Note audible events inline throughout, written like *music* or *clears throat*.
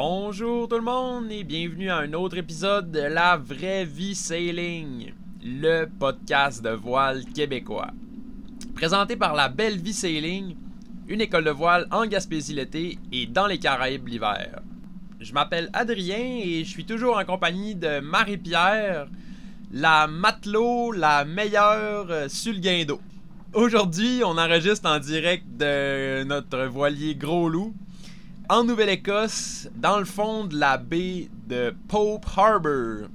Bonjour tout le monde et bienvenue à un autre épisode de La Vraie Vie Sailing, le podcast de voile québécois. Présenté par La Belle Vie Sailing, une école de voile en Gaspésie l'été et dans les Caraïbes l'hiver. Je m'appelle Adrien et je suis toujours en compagnie de Marie-Pierre, la matelot la meilleure euh, sur le guindo. Aujourd'hui, on enregistre en direct de notre voilier Gros Loup en Nouvelle-Écosse, dans le fond de la baie de Pope Harbor.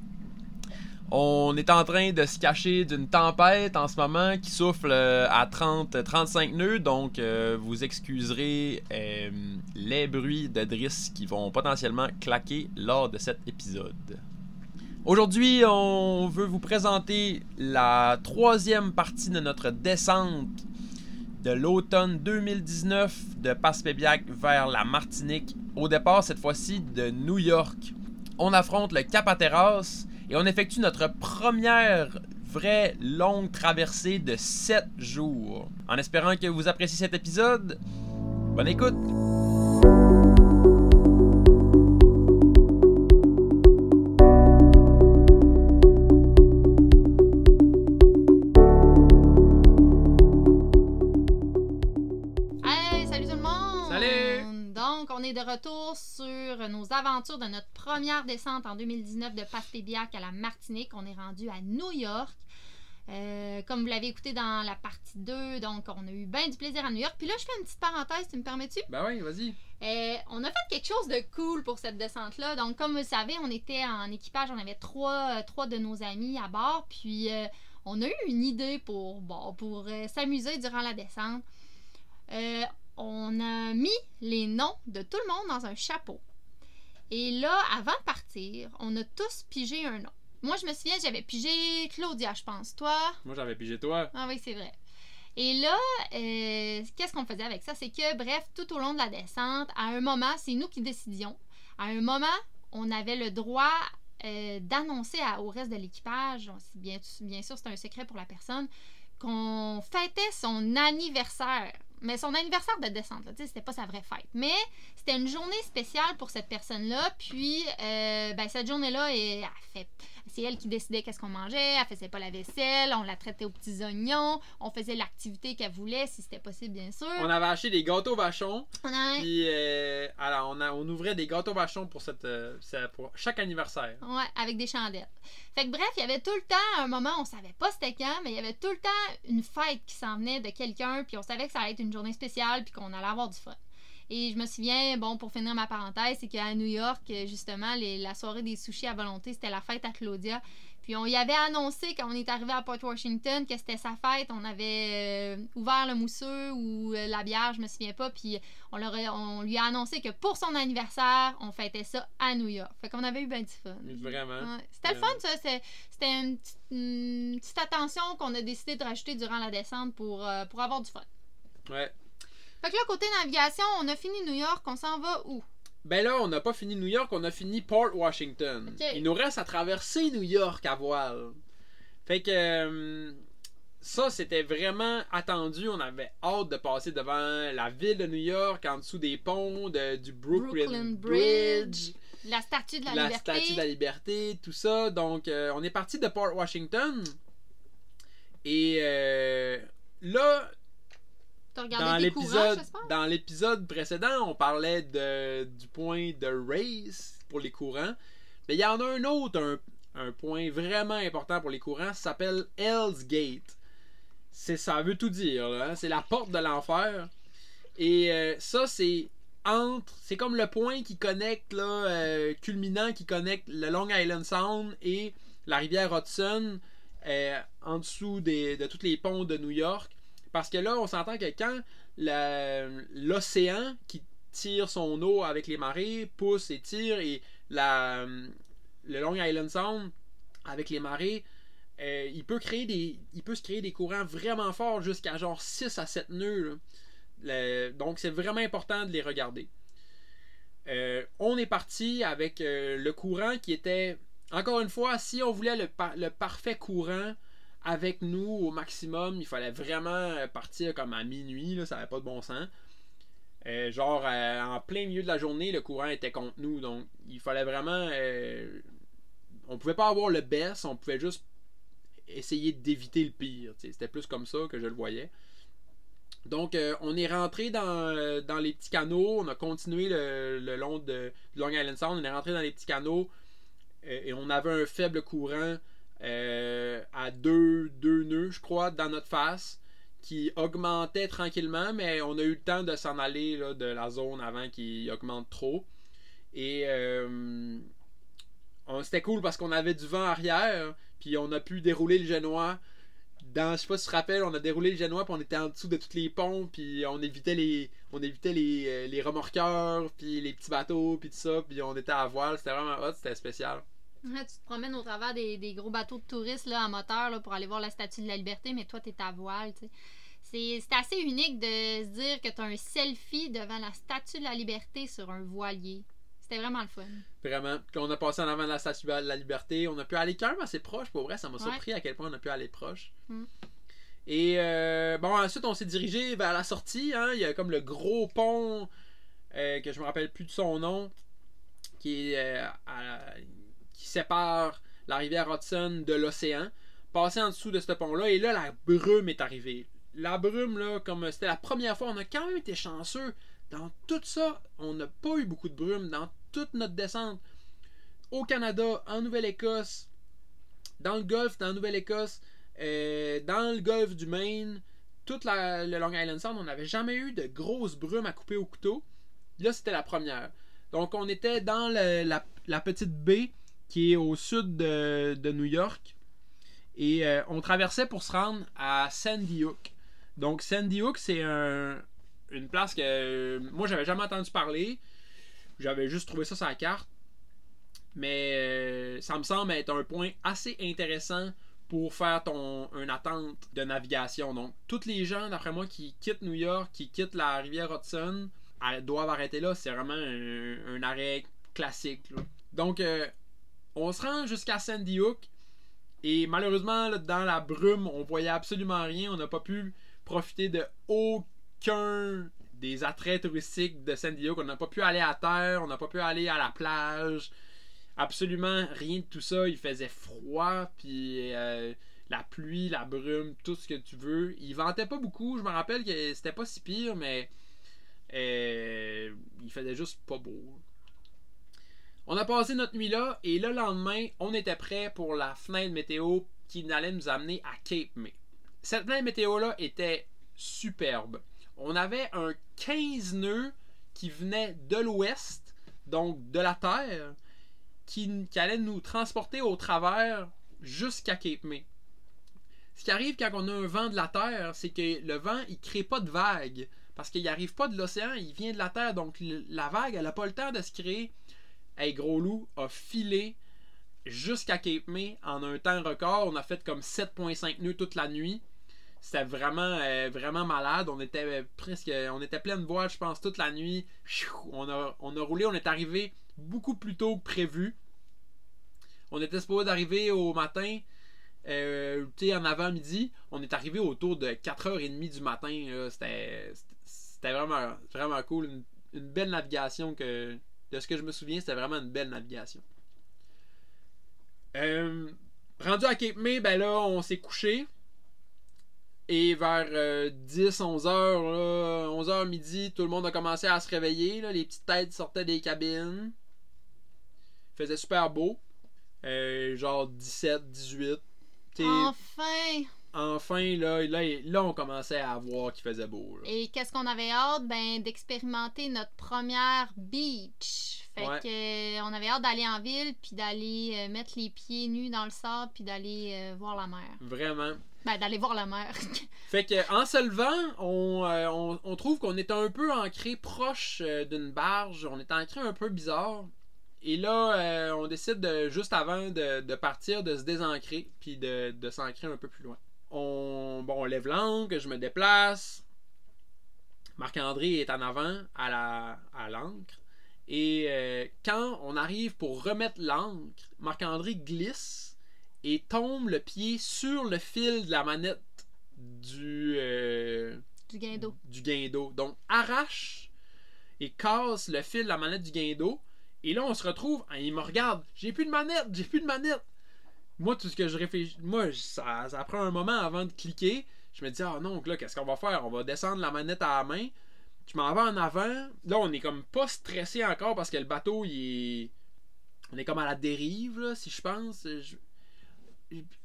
On est en train de se cacher d'une tempête en ce moment qui souffle euh, à 30-35 nœuds, donc euh, vous excuserez euh, les bruits de Driss qui vont potentiellement claquer lors de cet épisode. Aujourd'hui, on veut vous présenter la troisième partie de notre descente de l'automne 2019 de Passepébiac vers la Martinique. Au départ, cette fois-ci, de New York. On affronte le Cap Hatteras et on effectue notre première vraie longue traversée de 7 jours. En espérant que vous appréciez cet épisode, bonne écoute! On est de retour sur nos aventures de notre première descente en 2019 de Passepébiac à la Martinique. On est rendu à New York. Euh, comme vous l'avez écouté dans la partie 2, donc on a eu bien du plaisir à New York. Puis là, je fais une petite parenthèse, tu me permets-tu? Ben oui, vas-y. Euh, on a fait quelque chose de cool pour cette descente-là. Donc, comme vous le savez, on était en équipage, on avait trois, euh, trois de nos amis à bord. Puis, euh, on a eu une idée pour, bon, pour s'amuser durant la descente. On a mis les noms de tout le monde dans un chapeau. Et là, avant de partir, on a tous pigé un nom. Moi, je me souviens, j'avais pigé Claudia, je pense. Toi? Moi, j'avais pigé toi. Ah oui, c'est vrai. Et là, euh, qu'est-ce qu'on faisait avec ça? C'est que, bref, tout au long de la descente, à un moment, c'est nous qui décidions. À un moment, on avait le droit euh, d'annoncer au reste de l'équipage, bien, bien sûr, c'est un secret pour la personne, qu'on fêtait son anniversaire. Mais son anniversaire de descente, tu sais, c'était pas sa vraie fête. Mais c'était une journée spéciale pour cette personne-là. Puis, euh, ben, cette journée-là, elle, elle fait c'est elle qui décidait qu'est-ce qu'on mangeait, elle faisait pas la vaisselle, on la traitait aux petits oignons, on faisait l'activité qu'elle voulait, si c'était possible, bien sûr. On avait acheté des gâteaux vachons, On a- puis euh, alors on, a- on ouvrait des gâteaux vachons pour, cette, euh, pour chaque anniversaire. Ouais, avec des chandelles. Fait que bref, il y avait tout le temps, un moment, on savait pas c'était quand, mais il y avait tout le temps une fête qui s'en venait de quelqu'un, puis on savait que ça allait être une journée spéciale, puis qu'on allait avoir du fun. Et je me souviens, bon, pour finir ma parenthèse, c'est qu'à New York, justement, les- la soirée des sushis à volonté, c'était la fête à Claudia. Puis on y avait annoncé quand on est arrivé à Port Washington que c'était sa fête. On avait euh, ouvert le mousseux ou euh, la bière, je me souviens pas. Puis on, leur a- on lui a annoncé que pour son anniversaire, on fêtait ça à New York. Fait qu'on avait eu bien du fun. Vraiment. Ouais. C'était le fun, ça. C'était une, petite- une petite attention qu'on a décidé de rajouter durant la descente pour, euh, pour avoir du fun. Ouais. Fait que là, côté navigation, on a fini New York. On s'en va où? Ben là, on n'a pas fini New York, on a fini Port Washington. Il nous reste à traverser New York à voile. Fait que euh, ça, c'était vraiment attendu. On avait hâte de passer devant la ville de New York, en dessous des ponts de- du Brooklyn, Brooklyn Bridge. Bridge, La statue de la, la liberté. statue de la liberté, tout ça. Donc, euh, on est parti de Port Washington. Et euh, là, dans l'épisode, dans l'épisode précédent, on parlait de, du point de race pour les courants. Mais il y en a un autre, un, un point vraiment important pour les courants, ça s'appelle Hell's Gate. C'est, ça veut tout dire, hein. c'est la porte de l'enfer. Et euh, ça, c'est entre, c'est comme le point qui connecte, là, euh, culminant, qui connecte le Long Island Sound et la rivière Hudson euh, en dessous des, de tous les ponts de New York. Parce que là, on s'entend que quand l'océan qui tire son eau avec les marées pousse et tire et le Long Island Sound avec les marées, euh, il, peut créer des, se créer des courants vraiment forts jusqu'à genre 6 à 7 nœuds. donc c'est vraiment important de les regarder. Euh, on est parti avec euh, le courant qui était, encore une fois, si on voulait le parfait courant, avec nous au maximum. Il fallait vraiment partir comme à minuit, là, ça n'avait pas de bon sens. Euh, genre, euh, en plein milieu de la journée, le courant était contre nous. Donc, il fallait vraiment. euh, on pouvait pas avoir le best, on pouvait juste essayer d'éviter le pire. C'était plus comme ça que je le voyais. Donc, euh, on est rentré dans, dans les petits canaux. On a continué le, le long de, Long Island Sound. On est rentré dans les petits canaux et on avait un faible courant euh, à deux, deux nœuds, je crois, dans notre face qui augmentait tranquillement, mais on a eu le temps de s'en aller de la zone avant qu'il augmente trop. Et euh, c'était cool parce qu'on avait du vent arrière, puis on a pu dérouler le génois. Dans, je sais pas si tu te rappelles, on a déroulé le génois, puis on était en dessous de tous les ponts, puis on évitait les, on évitait les, euh, les remorqueurs, puis les petits bateaux, puis tout ça, puis on était à voile. C'était vraiment hot, c'était spécial. Ouais, tu te promènes au travers des, des gros bateaux de touristes là, à moteur là, pour aller voir la statue de la liberté, mais toi, tu es à voile. tu sais. C'est c'est assez unique de se dire que tu as un selfie devant la statue de la liberté sur un voilier. C'était vraiment le fun. Vraiment. Quand on a passé en avant de la statue de la liberté, on a pu aller quand même assez proche. Pour vrai, ça m'a Ouais. surpris à quel point on a pu aller proche. Mm. Et euh, bon, ensuite, on s'est dirigé vers la sortie. hein. Il y a comme le gros pont, euh, que je me rappelle plus de son nom, qui, est, euh, à- sépare la rivière Hudson de l'océan. Passer en dessous de ce pont-là, et là, la brume est arrivée. La brume, là, comme c'était la première fois, on a quand même été chanceux. Dans tout ça, on n'a pas eu beaucoup de brume. Dans toute notre descente, au Canada, en Nouvelle-Écosse, dans le Golfe, dans la Nouvelle-Écosse, euh, dans le Golfe du Maine, toute la, le Long Island Sound, on n'avait jamais eu de grosses brumes à couper au couteau. Là, c'était la première. Donc, on était dans la petite baie qui est au sud de, New York. Et euh, on traversait pour se rendre à Sandy Hook. Donc, Sandy Hook, c'est un- une place que euh, moi, j'avais jamais entendu parler. J'avais juste trouvé ça sur la carte. Mais euh, ça me semble être un point assez intéressant pour faire ton une attente de navigation. Donc, tous les gens, d'après moi, qui quittent New York, qui quittent la rivière Hudson, doivent arrêter là. C'est vraiment un, arrêt classique. Donc, euh, on se rend jusqu'à Sandy Hook. Et malheureusement, dans la brume, on voyait absolument rien. On n'a pas pu profiter de aucun des attraits touristiques de Sandy Hook. On n'a pas pu aller à terre, on n'a pas pu aller à la plage. Absolument rien de tout ça. Il faisait froid, puis euh, la pluie, la brume, tout ce que tu veux. Il ventait pas beaucoup. Je me rappelle que c'était pas si pire, mais euh, il faisait juste pas beau. On a passé notre nuit là, et le lendemain, on était prêt pour la fenêtre météo qui allait nous amener à Cape May. Cette fenêtre météo-là était superbe. On avait un 15 nœuds qui venait de l'ouest, donc de la Terre, qui, allait nous transporter au travers jusqu'à Cape May. Ce qui arrive quand on a un vent de la Terre, c'est que le vent, il crée pas de vague. Parce qu'il n'arrive pas de l'océan, il vient de la Terre. Donc la vague, elle n'a pas le temps de se créer. Hey, Gros Loup a filé jusqu'à Cape May en un temps record. On a fait comme 7.5 nœuds toute la nuit. C'était vraiment, euh, vraiment malade. On était presque. On était plein de voile, je pense, toute la nuit. On a, on a roulé, on est arrivé beaucoup plus tôt que prévu. On était supposé d'arriver au matin, euh, en avant-midi. On est arrivé autour de 4h30 du matin. C'était c'était vraiment, vraiment cool. Une belle navigation que. De ce que je me souviens, c'était vraiment une belle navigation. Euh, rendu à Cape May, ben là, on s'est couché. Et vers 10-11 heures, là, 11 heures midi, tout le monde a commencé à se réveiller. là. Les petites têtes sortaient des cabines. Il faisait super beau. Euh, genre 17, 18. T'sais, Enfin! Enfin, là, là, là, on commençait à voir qu'il faisait beau. là. Et qu'est-ce qu'on avait hâte? Ben, d'expérimenter notre première beach. Fait Ouais. que, euh, on avait hâte d'aller en ville, puis d'aller euh, mettre les pieds nus dans le sable, puis d'aller euh, voir la mer. Vraiment. Ben, d'aller voir la mer. *laughs* Fait que en se levant, on, euh, on, on trouve qu'on est un peu ancré proche euh, d'une barge. On est ancré un peu bizarre. Et là, euh, on décide de, juste avant de, de partir, de se désancrer, puis de, de s'ancrer un peu plus loin. On, bon, on lève l'ancre, je me déplace. Marc-André est en avant à la à l'ancre. Et euh, quand on arrive pour remettre l'ancre, Marc-André glisse et tombe le pied sur le fil de la manette du, euh, du guindeau. du guindeau. Donc arrache et casse le fil de la manette du guindo. Et là, on se retrouve, hein, il me regarde, j'ai plus de manette, j'ai plus de manette. Moi, tout ce que je réfléchis, moi, ça, ça prend un moment avant de cliquer. Je me dis, ah non, là, qu'est-ce qu'on va faire? On va descendre la manette à la main. Je m'en vais en avant. Là, on est comme pas stressé encore parce que le bateau, il est. On est comme à la dérive, là, si je pense. Je-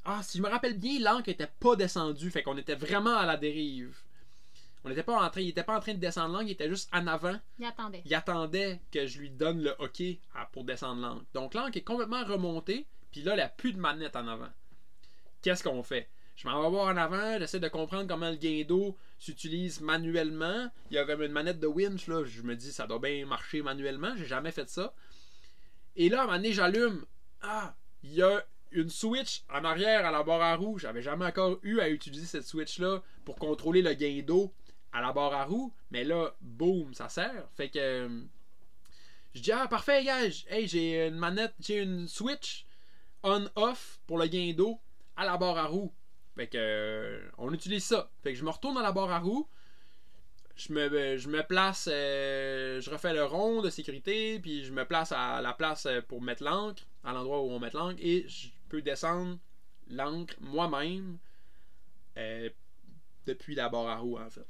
Ah, si je me rappelle bien, l'ancre était pas descendue. Fait qu'on était vraiment à la dérive. On n'était pas en train, il était pas en train de descendre l'ancre, il était juste en avant. Il attendait. Il attendait que je lui donne le OK à- pour descendre l'ancre. Donc l'ancre est complètement remontée, puis là, il n'y a plus de manette en avant. Qu'est-ce qu'on fait? Je m'en vais voir en avant, j'essaie de comprendre comment le gain d'eau s'utilise manuellement. Il y a comme une manette de winch, là. Je me dis, ça doit bien marcher manuellement. J'ai jamais fait ça. Et là, à un moment donné, j'allume. Ah, il y a une switch en arrière à la barre à roue. J'avais jamais encore eu à utiliser cette switch-là pour contrôler le gain d'eau à la barre à roue. Mais là, boum, ça sert. Fait que. euh, Je dis, ah, parfait, gars. Hey, j'ai une manette, j'ai une switch on-off pour le gain d'eau à la barre à roue. Fait que. euh, on utilise ça. Fait que je me retourne dans la barre à roue. Je me, je me place, euh, je refais le rond de sécurité, puis je me place à la place euh, pour mettre l'ancre, à l'endroit où on met l'ancre, et je peux descendre l'ancre moi-même euh, depuis la barre à roue, en fait.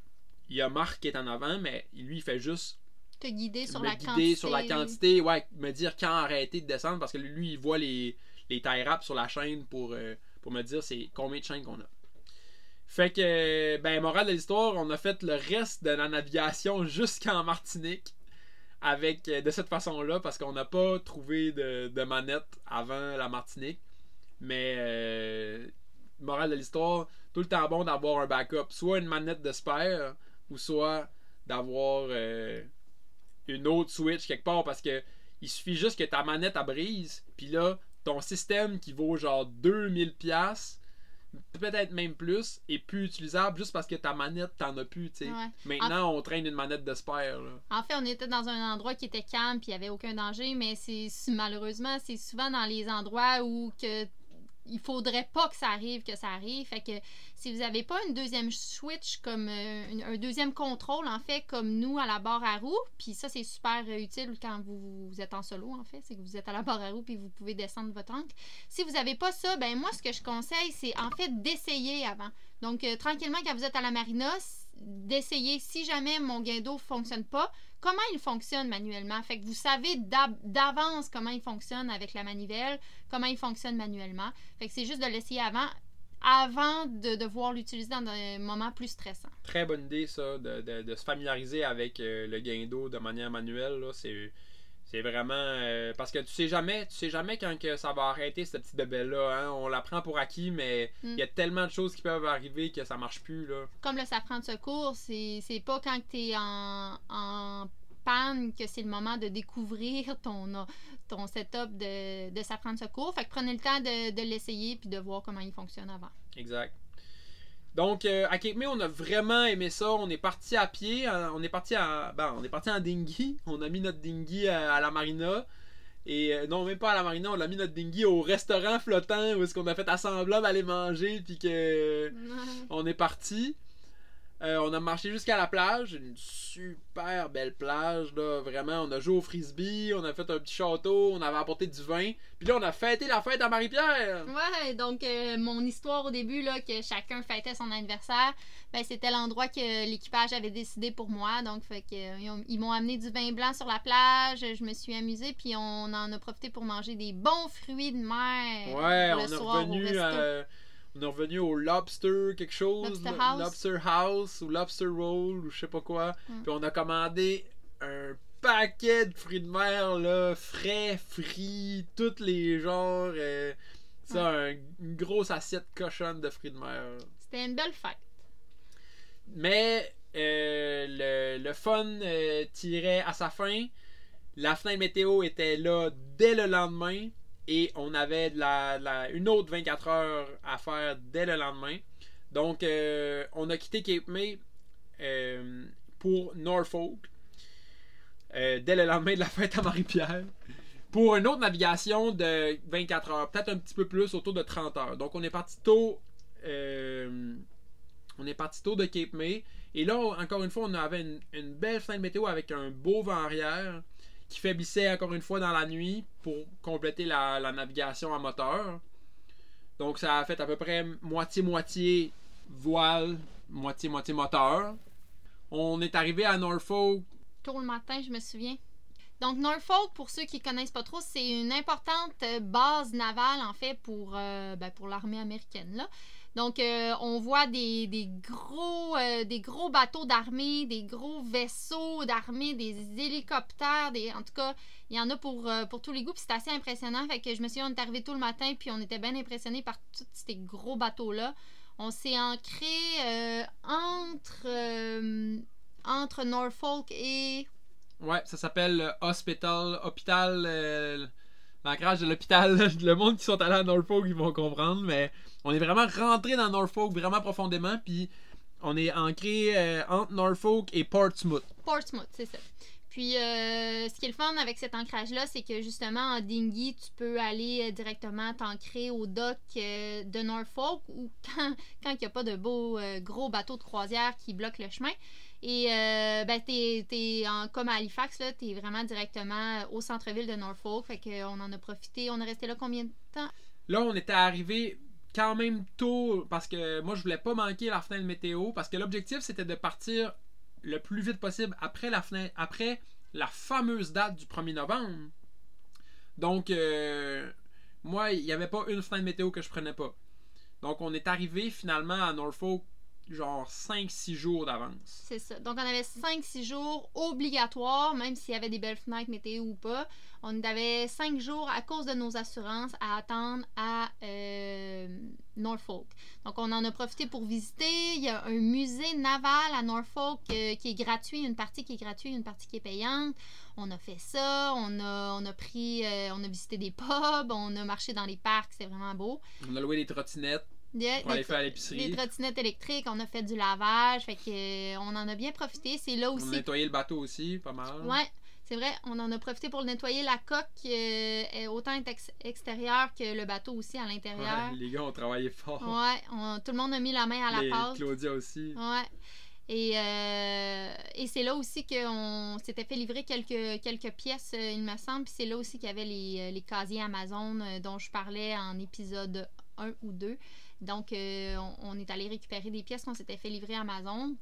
Il y a Marc qui est en avant, mais lui, il fait juste Te guider sur me la guider quantité. sur la quantité, ouais, me dire quand arrêter de descendre, parce que lui, il voit les, les tie wraps sur la chaîne pour, euh, pour me dire c'est combien de chaînes qu'on a. Fait que, ben, morale de l'histoire, on a fait le reste de la navigation *laughs* jusqu'en Martinique avec euh, de cette façon-là, parce qu'on n'a pas trouvé de, de manette avant la Martinique. Mais, euh, morale de l'histoire, tout le temps bon d'avoir un backup, soit une manette de spare, ou soit d'avoir une autre switch quelque part, parce que il suffit juste que ta manette à brise, puis là, ton système qui vaut genre 2000 pièces peut-être même plus, est plus utilisable juste parce que ta manette, t'en as plus, tu sais. Ouais. Maintenant, on traîne une manette de spare, là. En fait, on était dans un endroit qui était calme puis il n'y avait aucun danger, mais c'est malheureusement, c'est souvent dans les endroits où que il faudrait pas que ça arrive, que ça arrive. Fait que si vous n'avez pas une deuxième switch comme euh, un deuxième contrôle, en fait, comme nous à la barre à roue, puis ça, c'est super euh, utile quand vous, êtes en solo, en fait, c'est que vous êtes à la barre à roue puis vous pouvez descendre votre ancre. Si vous n'avez pas ça, ben moi, ce que je conseille, c'est en fait d'essayer avant. Donc, euh, tranquillement, quand vous êtes à la marina, d'essayer, si jamais mon gain d'eau fonctionne pas, comment il fonctionne manuellement? Fait que vous savez d'avance comment il fonctionne avec la manivelle, comment il fonctionne manuellement. Fait que c'est juste de l'essayer avant, avant de devoir l'utiliser dans des moments plus stressants. Très bonne idée, ça, de, se familiariser avec euh, le gain de manière manuelle. C'est vraiment euh, parce que tu sais jamais, tu sais jamais quand que ça va arrêter cette petite bébé là. Hein? On la prend pour acquis, mais il Mm. y a tellement de choses qui peuvent arriver que ça marche plus là. Comme le safran de secours, c'est c'est pas quand tu es en, en panne que c'est le moment de découvrir ton, ton setup de, de safran de secours. Fait que prenez le temps de, de l'essayer puis de voir comment il fonctionne avant. Exact. Donc euh, à Cape May, on a vraiment aimé ça. On est parti à pied, euh, on est parti à, ben, on est parti en dinghy. On a mis notre dinghy à, à la marina. Et euh, non, même pas à la marina, on a mis notre dinghy au restaurant flottant où est-ce qu'on a fait assemblant d'aller manger puis que on est parti. Euh, on a marché jusqu'à la plage, une super belle plage là, vraiment. On a joué au frisbee, on a fait un petit château, on avait apporté du vin. Puis là, on a fêté la fête à Marie-Pierre. Ouais, donc euh, mon histoire au début, là, que chacun fêtait son anniversaire, ben, c'était l'endroit que l'équipage avait décidé pour moi. Donc, fait que, euh, ils ont- ils m'ont amené du vin blanc sur la plage, je me suis amusée, puis on en a profité pour manger des bons fruits de mer. Ouais, le on est soir au revenu on est revenu au lobster quelque chose, Lobster lo- House. lobster house ou lobster roll ou je sais pas quoi. Mm. Puis on a commandé un paquet de fruits de mer là, frais, frits, tous les genres. euh, ça, un- une grosse assiette cochonne de fruits de mer. C'était une belle fête. Mais euh, le, le fun euh, tirait à sa fin. La fenêtre météo était là dès le lendemain. Et on avait de la, de la- une autre 24 heures à faire dès le lendemain. Donc, euh, on a quitté Cape May euh, pour Norfolk euh, dès le lendemain de la fête à Marie-Pierre. Pour une autre navigation de 24 heures, peut-être un petit peu plus, autour de 30 heures. Donc, on est parti tôt. on est parti tôt de Cape May Et là, encore une fois, on avait une, une belle fenêtre météo avec un beau vent arrière qui faiblissait encore une fois dans la nuit pour compléter la, navigation à moteur. Donc ça a fait à peu près moitié-moitié voile, moitié-moitié moteur. On est arrivé à Norfolk. Tôt le matin, je me souviens. Donc, Norfolk, pour ceux qui ne connaissent pas trop, c'est une importante euh, base navale, en fait, pour, euh, ben, pour l'armée américaine. Là. Donc, euh, on voit des, des gros, euh, des gros bateaux d'armée, des gros vaisseaux d'armée, des hélicoptères, des, en tout cas, il y en a pour, euh, tous les goûts. Puis c'est assez impressionnant. Fait que je me souviens, on est arrivé le matin, puis on était bien impressionnés par tous ces gros bateaux-là. On s'est ancré entre, Norfolk et. Ouais, ça s'appelle Hospital, l'ancrage de l'hôpital. Le monde qui sont allés à Norfolk, ils vont comprendre, mais on est vraiment rentré dans Norfolk vraiment profondément, puis on est ancré euh, entre Norfolk et Portsmouth. Portsmouth, c'est ça. Puis, euh, ce qui est le fun avec cet ancrage-là, c'est que justement, en dinghy, tu peux aller euh, directement t'ancrer au dock de Norfolk ou *laughs* quand quand il n'y a pas de beaux gros bateaux de croisière qui bloquent le chemin. Et euh, ben, t'es, t'es en, comme à Halifax, là, t'es vraiment directement au centre-ville de Norfolk. Fait qu'on en a profité. On est resté là combien de temps? Là, on était arrivé quand même tôt parce que moi, je voulais pas manquer la fenêtre météo parce que l'objectif, c'était de partir le plus vite possible après la fenêtre, après la fameuse date du 1er novembre. Donc, euh, moi, il n'y avait pas une fenêtre météo que je prenais pas. Donc, on est arrivé finalement à Norfolk genre 5-6 jours d'avance. C'est ça. Donc, on avait 5-6 jours obligatoires, même s'il y avait des belles fenêtres météo ou pas. On avait 5 jours à cause de nos assurances à attendre à euh, Norfolk. Donc, on en a profité pour visiter. Il y a un musée naval à Norfolk euh, qui est gratuit, une partie qui est gratuite, une partie qui est payante. On a fait ça, on a, on a pris, euh, on a visité des pubs, on a marché dans les parcs, c'est vraiment beau. On a loué des trottinettes Des- pour aller des- faire les l'épicerie. trottinettes électriques, on a fait du lavage, fait que euh, on en a bien profité. C'est là On a aussi. nettoyé le bateau aussi, pas mal. Ouais, c'est vrai, on en a profité pour nettoyer la coque, euh, est autant ex- extérieure que le bateau aussi à l'intérieur. Ouais, les gars ont travaillé fort. Ouais, on- tout le monde a mis la main à la Les- pâte. Claudia aussi. Ouais. Et, euh, et c'est là aussi qu'on s'était fait livrer quelques, quelques pièces, il me semble. Puis c'est là aussi qu'il y avait les, les casiers Amazon dont je parlais en épisode 1 ou 2. Donc, euh, on, est allé récupérer des pièces qu'on s'était fait livrer à Amazon.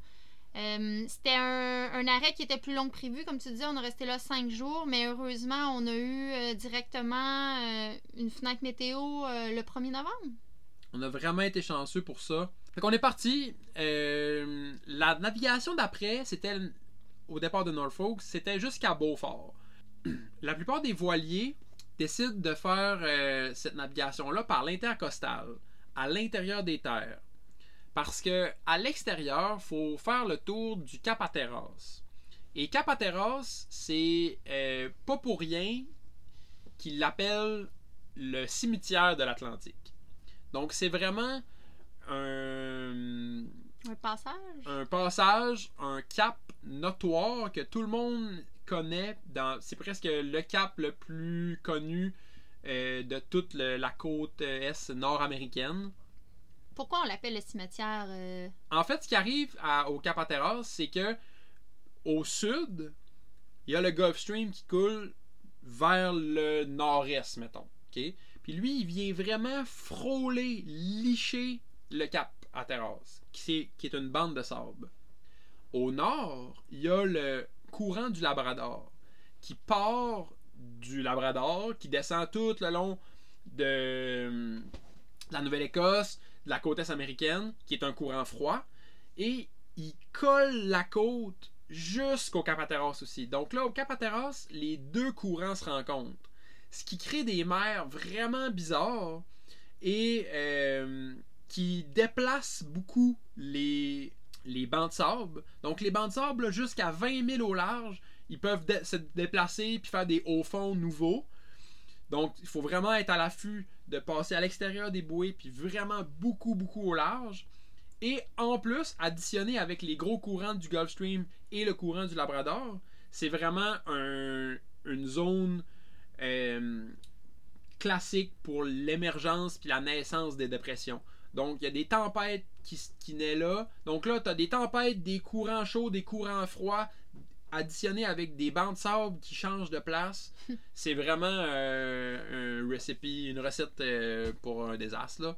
Euh, C'était un, arrêt qui était plus long que prévu. Comme tu disais, on est resté là cinq jours, mais heureusement, on a eu euh, directement une fenêtre météo le 1er novembre. On a vraiment été chanceux pour ça. Fait qu'on est parti. la navigation d'après, c'était au départ de Norfolk, c'était jusqu'à Beaufort. *clears throat* La plupart des voiliers décident de faire cette navigation-là par l'intercostal, à l'intérieur des terres. Parce que à l'extérieur, faut faire le tour du Cap Hatteras. Et Cap Hatteras, c'est euh, pas pour rien qu'ils l'appellent le cimetière de l'Atlantique. Donc c'est vraiment un, Un passage? un passage, un cap notoire que tout le monde connaît. Dans, c'est presque le cap le plus connu euh, de toute le- la côte est nord-américaine. Pourquoi on l'appelle le cimetière euh, En fait, ce qui arrive à- au Cap Hatteras, c'est que au sud, il y a le Gulf Stream qui coule vers le nord-est, mettons. ok? Puis lui, il vient vraiment frôler, licher le Cap Hatteras, qui, est- qui est une bande de sable. Au nord, il y a le courant du Labrador, qui part du Labrador, qui descend tout le long de la Nouvelle-Écosse, de la côte est américaine, qui est un courant froid, et il colle la côte jusqu'au Cap Hatteras aussi. Donc là, au Cap Hatteras, les deux courants se rencontrent, ce qui crée des mers vraiment bizarres et euh, qui déplacent beaucoup les, les bancs de sable. Donc les bancs de sable, jusqu'à 20 000 au large, ils peuvent se déplacer puis faire des hauts fonds nouveaux. Donc, il faut vraiment être à l'affût de passer à l'extérieur des bouées, puis vraiment beaucoup, beaucoup au large. Et en plus, additionné avec les gros courants du Gulf Stream et le courant du Labrador, c'est vraiment un- une zone euh, classique pour l'émergence puis la naissance des dépressions. Donc, il y a des tempêtes qui, qui naît là. Donc là, tu as des tempêtes, des courants chauds, des courants froids, additionnés avec des bancs de sable qui changent de place. *laughs* C'est vraiment euh, un recipe, une recette euh, pour un désastre. Là.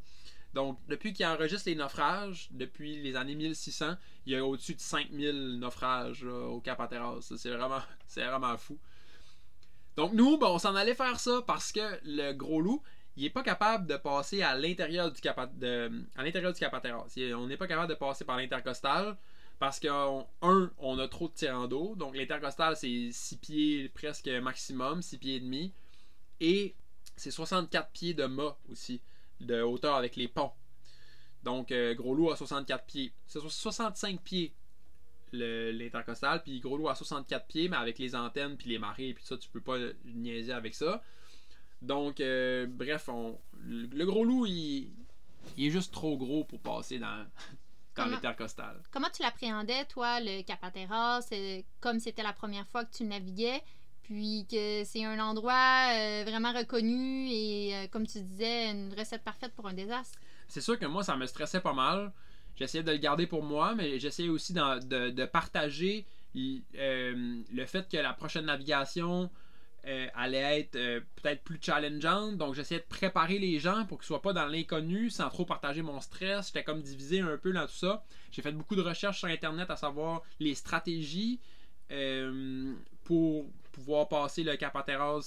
Donc, depuis qu'il enregistre les naufrages, depuis les années 1600, il y a au-dessus de 5000 naufrages là, au Cap Hatteras. C'est vraiment, *laughs* c'est vraiment fou. Donc, nous, ben, on s'en allait faire ça parce que le gros loup, il est pas capable de passer à l'intérieur du Cap, de, à l'intérieur du Cap Hatteras. Il- On n'est pas capable de passer par l'intercostal parce que, on- un, on a trop de tirants d'eau. Donc, l'intercostal, c'est 6 pieds presque maximum, 6 pieds et demi. Et c'est 64 pieds de mât aussi, de hauteur avec les ponts. Donc, euh, Gros Loup a 64 pieds. C'est so- 65 pieds l'intercostal, puis Gros Loup a 64 pieds, mais avec les antennes, puis les marées, puis ça, tu peux pas niaiser avec ça. Donc, euh, bref, le, le Gros Loup, il, il est juste trop gros pour passer dans, dans Comment- l'intercostal. Comment tu l'appréhendais, toi, le Cap Hatteras, euh, comme c'était la première fois que tu naviguais, puis que c'est un endroit euh, vraiment reconnu et, euh, comme tu disais, une recette parfaite pour un désastre? c'est sûr que moi, ça me stressait pas mal. J'essayais de le garder pour moi, mais j'essayais aussi de, de partager euh, le fait que la prochaine navigation euh, allait être euh, peut-être plus challengeante. Donc, j'essayais de préparer les gens pour qu'ils soient pas dans l'inconnu sans trop partager mon stress. J'étais comme divisé un peu dans tout ça. J'ai fait beaucoup de recherches sur Internet à savoir les stratégies euh, pour pouvoir passer le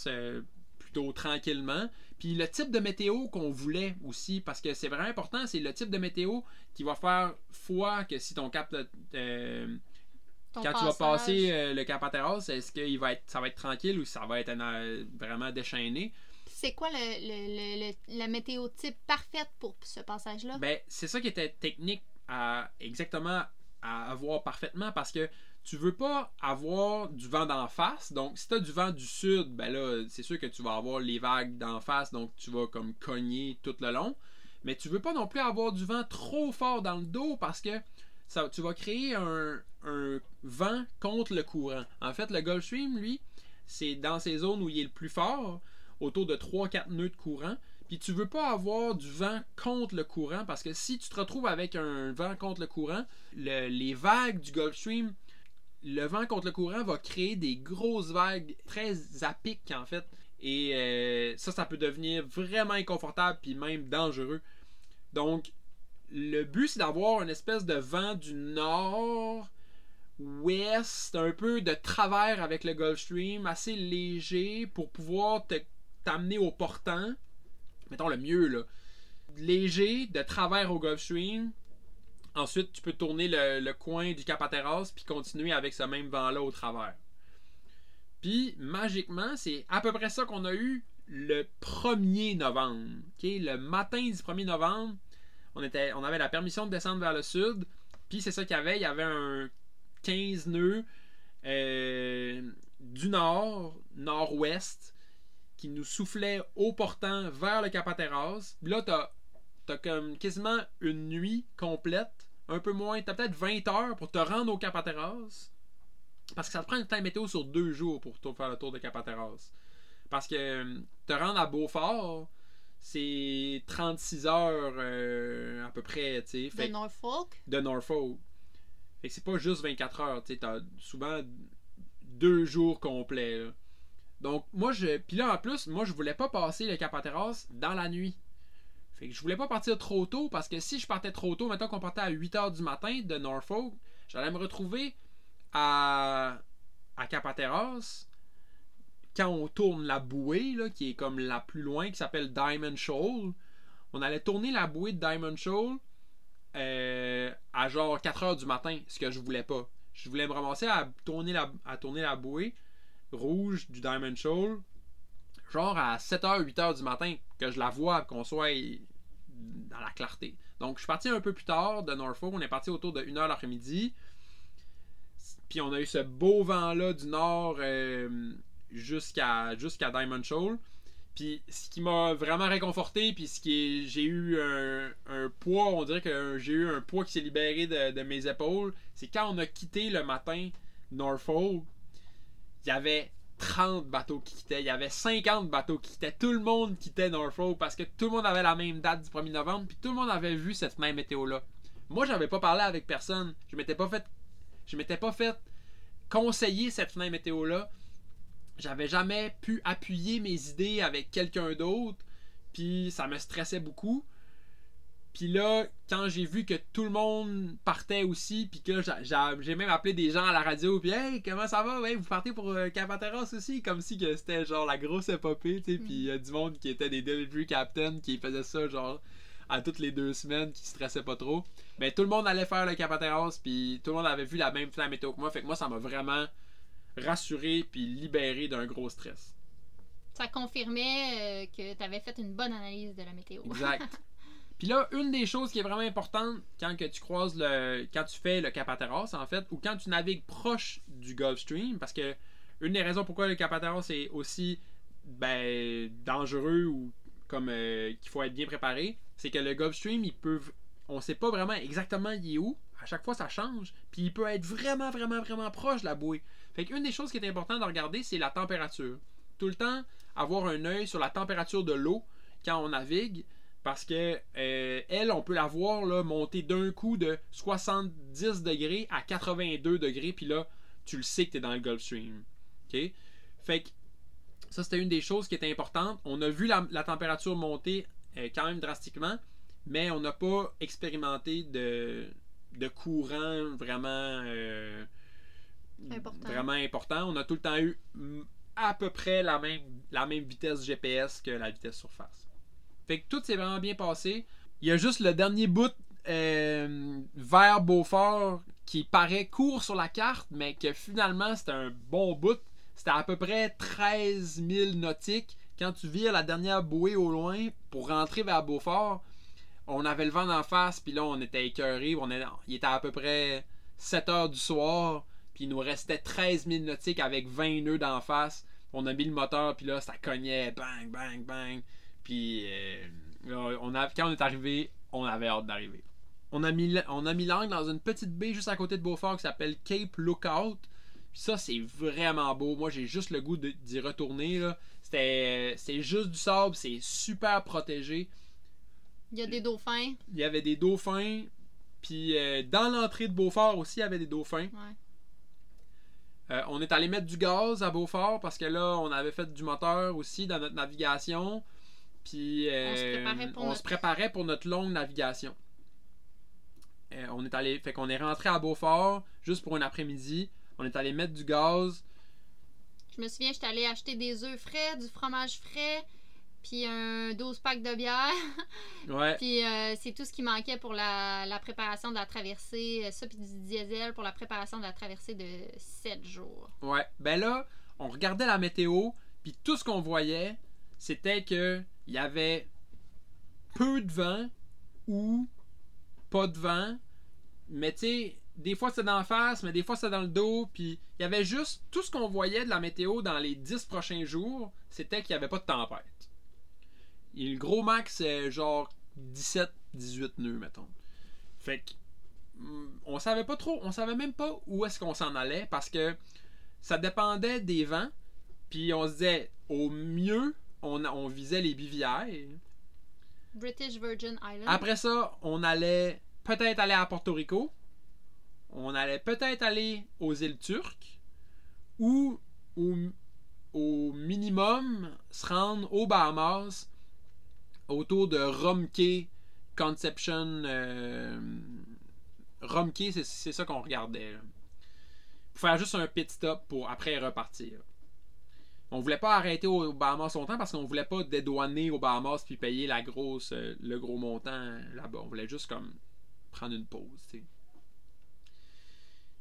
euh, plutôt tranquillement. Puis le type de météo qu'on voulait aussi, parce que c'est vraiment important, c'est le type de météo qui va faire foi que si ton cap, euh, Ton quand tu vas passer euh, le cap est-ce que va être, ça va être tranquille ou ça va être euh, vraiment déchaîné? C'est quoi le, le- le- le- la météo type parfaite pour ce passage-là? Ben, c'est ça qui était technique à exactement à avoir parfaitement parce que tu veux pas avoir du vent d'en face. Donc, si tu as du vent du sud, ben là, c'est sûr que tu vas avoir les vagues d'en face, donc tu vas comme cogner tout le long. Mais tu veux pas non plus avoir du vent trop fort dans le dos parce que tu vas créer un, vent contre le courant. En fait, le Gulf Stream, lui, c'est dans ces zones où il est le plus fort, autour de 3-4 nœuds de courant. Puis tu veux pas avoir du vent contre le courant parce que si tu te retrouves avec un vent contre le courant, le- les vagues du Gulf Stream, le vent contre le courant va créer des grosses vagues très à pic en fait. Et euh, ça, ça peut devenir vraiment inconfortable puis même dangereux. Donc, le but c'est d'avoir une espèce de vent du nord ouest, un peu de travers avec le Gulf Stream, assez léger pour pouvoir t'amener au portant mettons le mieux là, léger de travers au Gulf Stream. Ensuite, tu peux tourner le, coin du Cap Hatteras puis continuer avec ce même vent-là au travers. Puis, magiquement, c'est à peu près ça qu'on a eu le 1er novembre. Le matin du 1er novembre, on, avait la permission de descendre vers le sud. Puis, c'est ça qu'il y avait. Il y avait un 15 nœuds euh, du nord, nord-ouest, qui nous soufflait au portant vers le Cap Hatteras. Puis Là, t'as as comme quasiment une nuit complète, un peu moins, t'as peut-être 20 heures pour te rendre au Cap Hatteras. Parce que ça te prend une temps météo sur deux jours pour faire le tour de Cap Hatteras. Parce que euh, te rendre à Beaufort, c'est 36 heures euh, à peu près, tu sais. De Norfolk? de Norfolk. Fait que c'est pas juste 24 heures, tu sais, t'as souvent deux jours complets. là. Donc moi je puis là en plus, moi je voulais pas passer le Cap Hatteras dans la nuit. Fait que je voulais pas partir trop tôt parce que si je partais trop tôt, mettons qu'on partait à 8 heures du matin de Norfolk, j'allais me retrouver à à quand on tourne la bouée qui est comme la plus loin qui s'appelle Diamond Shoal. On allait tourner la bouée de Diamond Shoal euh, à genre 4 heures du matin, ce que je voulais pas. Je voulais me ramasser à tourner la, à bouée rouge du Diamond Shoal, genre à 7h, 8h du matin, que je la vois, qu'on soit dans la clarté. Donc, je suis parti un peu plus tard de Norfolk. On est parti autour de 1h l'après-midi. Puis, on a eu ce beau vent-là du nord euh, jusqu'à Diamond Shoal. Puis ce qui m'a vraiment réconforté, puis ce qui j'ai eu un, poids, on dirait que j'ai eu un poids qui s'est libéré de, mes épaules, c'est quand on a quitté le matin Norfolk, il y avait 30 bateaux qui quittaient, il y avait 50 bateaux qui quittaient, tout le monde quittait Norfolk parce que tout le monde avait la même date du 1er novembre, puis tout le monde avait vu cette même météo-là. Moi, j'avais pas parlé avec personne. Je m'étais pas fait. Je m'étais pas fait conseiller cette fenêtre météo-là. J'avais jamais pu appuyer mes idées avec quelqu'un d'autre. Puis ça me stressait beaucoup. Puis là, quand j'ai vu que tout le monde partait aussi, puis que j'ai même appelé des gens à la radio, puis hey, comment ça va? Ouais, vous partez pour euh, Capateros aussi? Comme si c'était genre la grosse épopée, tu sais. Puis il y a du monde qui était des delivery captains qui faisaient ça genre à toutes les deux semaines, qui stressaient pas trop. Mais tout le monde allait faire le Capateros, puis tout le monde avait vu la même flamme météo que moi. Fait que moi, ça m'a vraiment rassuré, puis libéré d'un gros stress. Ça confirmait euh, que tu avais fait une bonne analyse de la météo. Exact. *laughs* Puis là, une des choses qui est vraiment importante quand que tu croises le. quand tu fais le Capateros, en fait, ou quand tu navigues proche du Gulf Stream, parce que une des raisons pourquoi le Capateros est aussi ben, dangereux ou comme euh, qu'il faut être bien préparé, c'est que le Gulf Stream, il peut. On sait pas vraiment exactement il est où. À chaque fois, ça change. Puis il peut être vraiment, vraiment, vraiment proche de la bouée. Fait qu'une des choses qui est importante de regarder, c'est la température. Tout le temps, avoir un œil sur la température de l'eau quand on navigue. Parce que euh, elle, on peut la voir là, monter d'un coup de 70 degrés à 82 degrés. Puis là, tu le sais que tu es dans le Gulf Stream. OK? Fait que ça, c'était une des choses qui était importante. On a vu la, température monter euh, quand même drastiquement, mais on n'a pas expérimenté de, de courant vraiment, euh, Important. vraiment important. On a tout le temps eu à peu près la même, la même vitesse GPS que la vitesse surface. Fait que tout s'est vraiment bien passé. Il y a juste le dernier bout euh, vers Beaufort qui paraît court sur la carte, mais que finalement c'était un bon bout. C'était à peu près 13 000 nautiques. Quand tu vires la dernière bouée au loin pour rentrer vers Beaufort, on avait le vent d'en face, puis là on était écœurés. On il était à peu près 7 heures du soir, puis il nous restait 13 000 nautiques avec 20 nœuds d'en face. On a mis le moteur, puis là ça cognait, bang, bang, bang. Puis euh, quand on est arrivé, on avait hâte d'arriver. On a mis l'angle dans une petite baie juste à côté de Beaufort qui s'appelle Cape Lookout. Puis ça, c'est vraiment beau. Moi, j'ai juste le goût d'y retourner. c'est juste du sable, c'est super protégé. Il y a des dauphins. Il y avait des dauphins. Puis euh, dans l'entrée de Beaufort aussi, il y avait des dauphins. Ouais. Euh, on est allé mettre du gaz à Beaufort parce que là, on avait fait du moteur aussi dans notre navigation. Puis euh, On se préparait pour on notre- se préparait pour notre longue navigation. Euh, on est allé, fait qu'on est rentré à Beaufort juste pour un après-midi. On est allé mettre du gaz. Je me souviens, j'étais allée acheter des œufs frais, du fromage frais, puis un 12 pack de bière. *laughs* Ouais. Puis euh, c'est tout ce qui manquait pour la, la préparation de la traversée. euh, Ça, puis du diesel pour la préparation de la traversée de 7 jours. Ouais. Ben là, on regardait la météo, puis tout ce qu'on voyait, c'était que il y avait peu de vent ou pas de vent. Mais tu sais, des fois c'est d'en face, mais des fois c'est dans le dos. Puis il y avait juste tout ce qu'on voyait de la météo dans les 10 prochains jours, c'était qu'il n'y avait pas de tempête. Le gros max, c'est genre 17-18 nœuds, mettons. Fait que hum, on savait pas trop, on savait même pas où est-ce qu'on s'en allait parce que ça dépendait des vents. Puis on se disait, au mieux, on, on visait les Bivières. British Virgin Islands. Après ça, on allait peut-être aller à Porto Rico. On allait peut-être aller aux îles turques. Ou au, au minimum se rendre aux Bahamas autour de Romkey Conception. Euh, Romkey, c'est, ça qu'on regardait. Pour faire juste un pit stop pour après repartir. On voulait pas arrêter aux Bahamas longtemps parce qu'on voulait pas dédouaner aux Bahamas puis payer la grosse, euh, le gros montant là-bas. On voulait juste comme prendre une pause.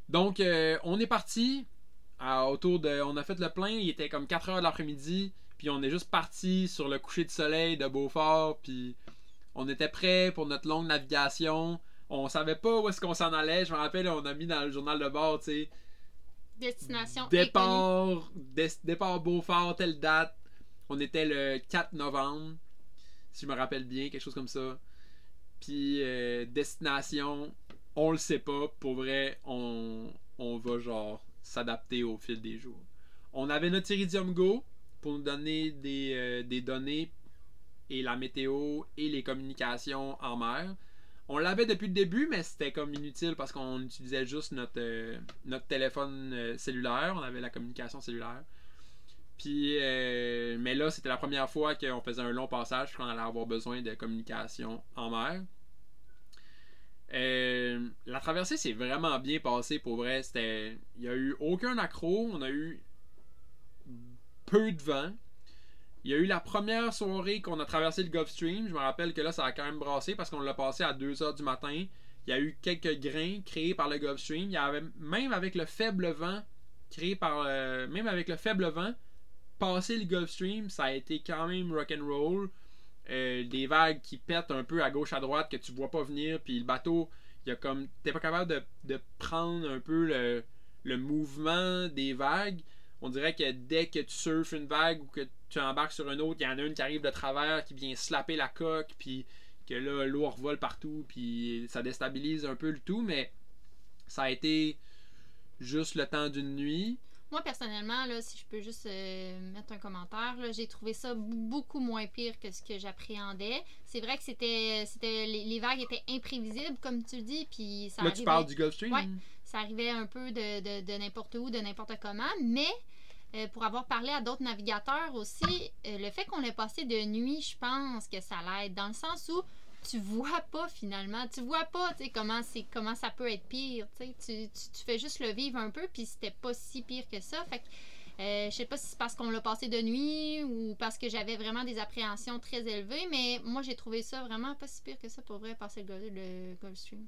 Donc, euh, on est parti à autour de. On a fait le plein, il était comme 4 heures de l'après-midi. Puis on est juste parti sur le coucher de soleil de Beaufort. Puis on était prêt pour notre longue navigation. On savait pas où est-ce qu'on s'en allait. Je me rappelle, on a mis dans le journal de bord, tu sais. Destination. Départ, des- départ Beaufort, telle date. On était le 4 novembre, si je me rappelle bien, quelque chose comme ça. Puis euh, destination, on le sait pas. Pour vrai, on, on va genre s'adapter au fil des jours. On avait notre Iridium Go pour nous donner des, euh, des données et la météo et les communications en mer. On l'avait depuis le début, mais c'était comme inutile parce qu'on utilisait juste notre, euh, notre téléphone euh, cellulaire. On avait la communication cellulaire. Puis, mais là, c'était la première fois qu'on faisait un long passage, qu'on allait avoir besoin de communication en mer. La traversée s'est vraiment bien passée pour vrai. Il y a eu aucun accro. On a eu peu de vent. Il y a eu la première soirée qu'on a traversé le Gulf Stream. Je me rappelle que là, ça a quand même brassé parce qu'on l'a passé à 2h du matin. Il y a eu quelques grains créés par le Gulf Stream. Même avec le faible vent créé par euh, même avec le faible vent, passer le Gulf Stream, ça a été quand même rock'n'roll. Euh, des vagues qui pètent un peu à gauche à droite que tu vois pas venir, puis le bateau, il y comme t'es pas capable de, prendre un peu le mouvement des vagues. On dirait que dès que tu surfes une vague ou que tu embarques sur une autre, il y en a une qui arrive de travers, qui vient slapper la coque, puis que là, l'eau revole partout, puis ça déstabilise un peu le tout, mais ça a été juste le temps d'une nuit. Moi, personnellement, là, si je peux juste euh, mettre un commentaire, là, j'ai trouvé ça beaucoup moins pire que ce que j'appréhendais. C'est vrai que c'était, c'était les, les vagues étaient imprévisibles, comme tu dis, puis ça là, arrivait, tu parles du Gulf Stream? Ouais. Ça arrivait un peu de, de, n'importe où, de n'importe comment, mais euh, pour avoir parlé à d'autres navigateurs aussi, euh, le fait qu'on l'ait passé de nuit, je pense que ça l'aide, dans le sens où tu vois pas finalement, tu vois pas comment, c'est, comment ça peut être pire, tu, fais juste le vivre un peu, puis c'était pas si pire que ça, fait que euh, je sais pas si c'est parce qu'on l'a passé de nuit ou parce que j'avais vraiment des appréhensions très élevées, mais moi j'ai trouvé ça vraiment pas si pire que ça pour vrai passer le, le Gulf Stream.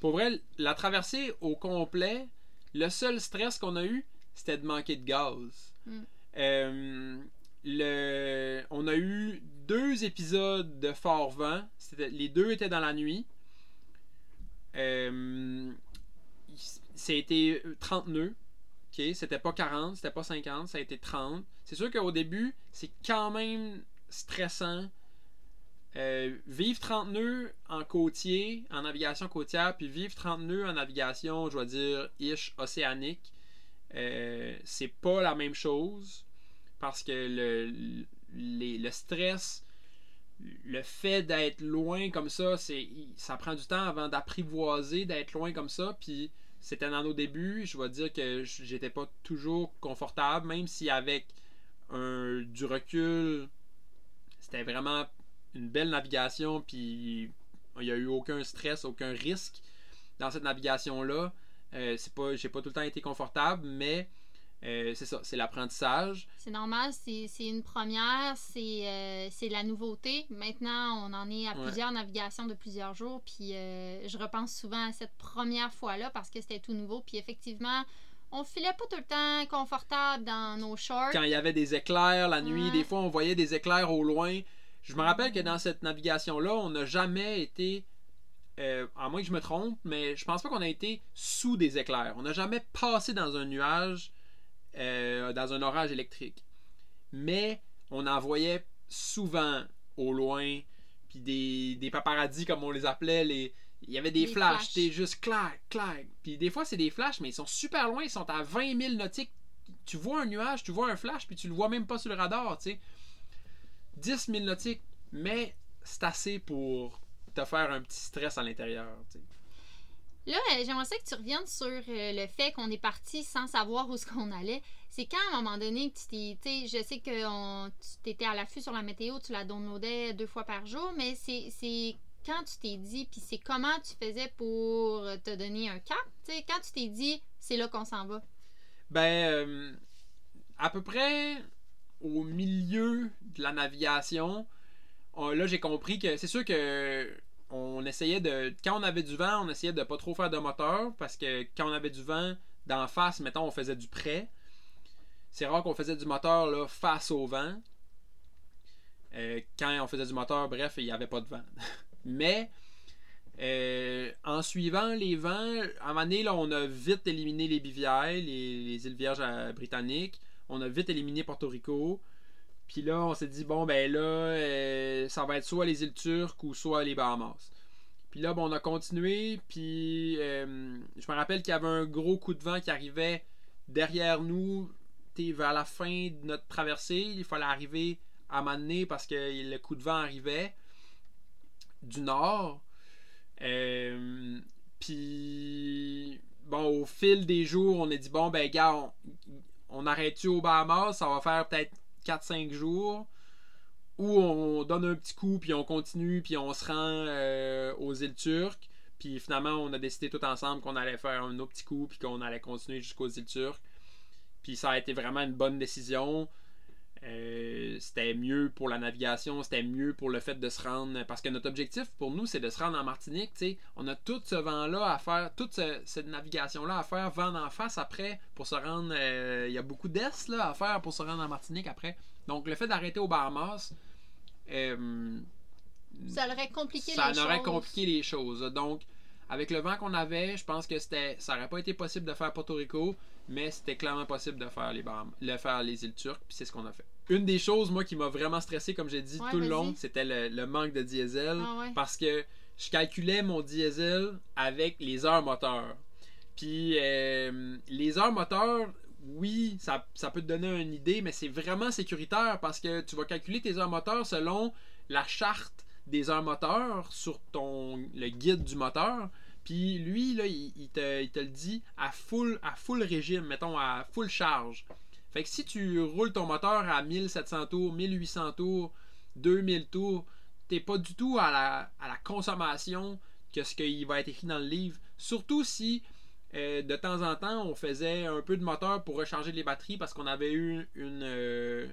Pour vrai, la traversée au complet, le seul stress qu'on a eu, c'était de manquer de gaz. Mm. Euh, le, on a eu deux épisodes de fort vent. Les deux étaient dans la nuit. Euh, c'était 30 nœuds. Ok, c'était pas 40, c'était pas 50, ça a été 30. C'est sûr qu'au début, c'est quand même stressant. Euh, vivre 30 nœuds en côtier, en navigation côtière, puis vivre 30 nœuds en navigation, je dois dire, ish, océanique, euh, c'est pas la même chose. Parce que le, stress, le fait d'être loin comme ça, ça prend du temps avant d'apprivoiser d'être loin comme ça. Puis c'était dans nos débuts, je dois dire que j'étais pas toujours confortable, même si avec un, du recul, c'était vraiment une belle navigation, puis il n'y a eu aucun stress, aucun risque dans cette navigation-là. Euh, c'est pas, j'ai pas tout le temps été confortable, mais euh, c'est ça, c'est l'apprentissage. C'est normal, c'est c'est une première, c'est euh, c'est la nouveauté. Maintenant, on en est à Ouais. plusieurs navigations de plusieurs jours, puis euh, je repense souvent à cette première fois-là parce que c'était tout nouveau, puis effectivement, on filait pas tout le temps confortable dans nos shorts. Quand il y avait des éclairs la nuit, Ouais. des fois on voyait des éclairs au loin. Je me rappelle que dans cette navigation-là, on n'a jamais été, euh, à moins que je me trompe, mais je pense pas qu'on a été sous des éclairs. On n'a jamais passé dans un nuage, euh, dans un orage électrique. Mais on en voyait souvent au loin, puis des, des paparazzis comme on les appelait, les, il y avait des, Des flashs, flashs. t'es juste clac, clac. Puis des fois c'est des flashs, mais ils sont super loin, ils sont à 20 000 nautiques. Tu vois un nuage, tu vois un flash, puis tu le vois même pas sur le radar, tu sais. 10 000 nautiques, mais c'est assez pour te faire un petit stress à l'intérieur. Là, euh, j'aimerais ça que tu reviennes sur euh, le fait qu'on est parti sans savoir où est-ce qu'on allait. C'est quand, à un moment donné, que tu t'es. Je sais que on- tu étais à l'affût sur la météo, tu la downloadais deux fois par jour, mais c'est c'est quand tu t'es dit, puis c'est comment tu faisais pour te donner un cap. Tu sais, quand tu t'es dit, c'est là qu'on s'en va? Ben, euh, à peu près au milieu de la navigation, on- là j'ai compris que c'est sûr que on essayait de. Quand on avait du vent, on essayait de pas trop faire de moteur parce que quand on avait du vent d'en face, mettons, on faisait du près. C'est rare qu'on faisait du moteur là, face au vent. Euh, quand on faisait du moteur, bref, il n'y avait pas de vent. *laughs* Mais euh, en suivant les vents, à un moment on a vite éliminé les les, les îles Vierges euh, britanniques. On a vite éliminé Porto Rico. Puis là, on s'est dit, bon, ben là, euh, ça va être soit les îles Turques ou soit les Bahamas. Puis là, bon, on a continué. Puis euh, je me rappelle qu'il y avait un gros coup de vent qui arrivait derrière nous, vers la fin de notre traversée. Il fallait arriver à m'amener parce que le coup de vent arrivait du nord. Euh, Puis, bon, au fil des jours, on a dit, bon, ben, gars, on, on arrête-tu au Bahamas? Ça va faire peut-être 4-5 jours. Ou on donne un petit coup, puis on continue, puis on se rend euh, aux îles turques. Puis finalement, on a décidé tout ensemble qu'on allait faire un autre petit coup, puis qu'on allait continuer jusqu'aux îles turques. Puis ça a été vraiment une bonne décision. Euh, c'était mieux pour la navigation, c'était mieux pour le fait de se rendre. Parce que notre objectif pour nous, c'est de se rendre en Martinique. sais. On a tout ce vent-là à faire, toute ce- cette navigation-là à faire, vent en face après, pour se rendre. euh, Il y a beaucoup d'est à faire pour se rendre en Martinique après. Donc le fait d'arrêter au Bahamas, euh, Ça aurait compliqué ça les aurait choses. compliqué les choses. Donc, avec le vent qu'on avait, je pense que c'était, ça aurait pas été possible de faire Porto Rico, mais c'était clairement possible de faire les Baham- le faire les îles turques, puis c'est ce qu'on a fait. Une des choses, moi, qui m'a vraiment stressé, comme j'ai dit Ouais, tout le long, c'était le, le manque de diesel, Ah ouais. parce que je calculais mon diesel avec les heures moteurs. Puis euh, les heures moteurs, oui, ça, ça peut te donner une idée, mais c'est vraiment sécuritaire parce que tu vas calculer tes heures moteurs selon la charte des heures moteurs sur ton le guide du moteur. Puis lui, il, te, le dit à full, à full régime, mettons à full charge. Fait que si tu roules ton moteur à 1700 tours, 1800 tours, 2000 tours, t'es pas du tout à la, consommation que ce qu'il va être écrit dans le livre. Surtout si euh, de temps en temps on faisait un peu de moteur pour recharger les batteries parce qu'on avait eu une, euh,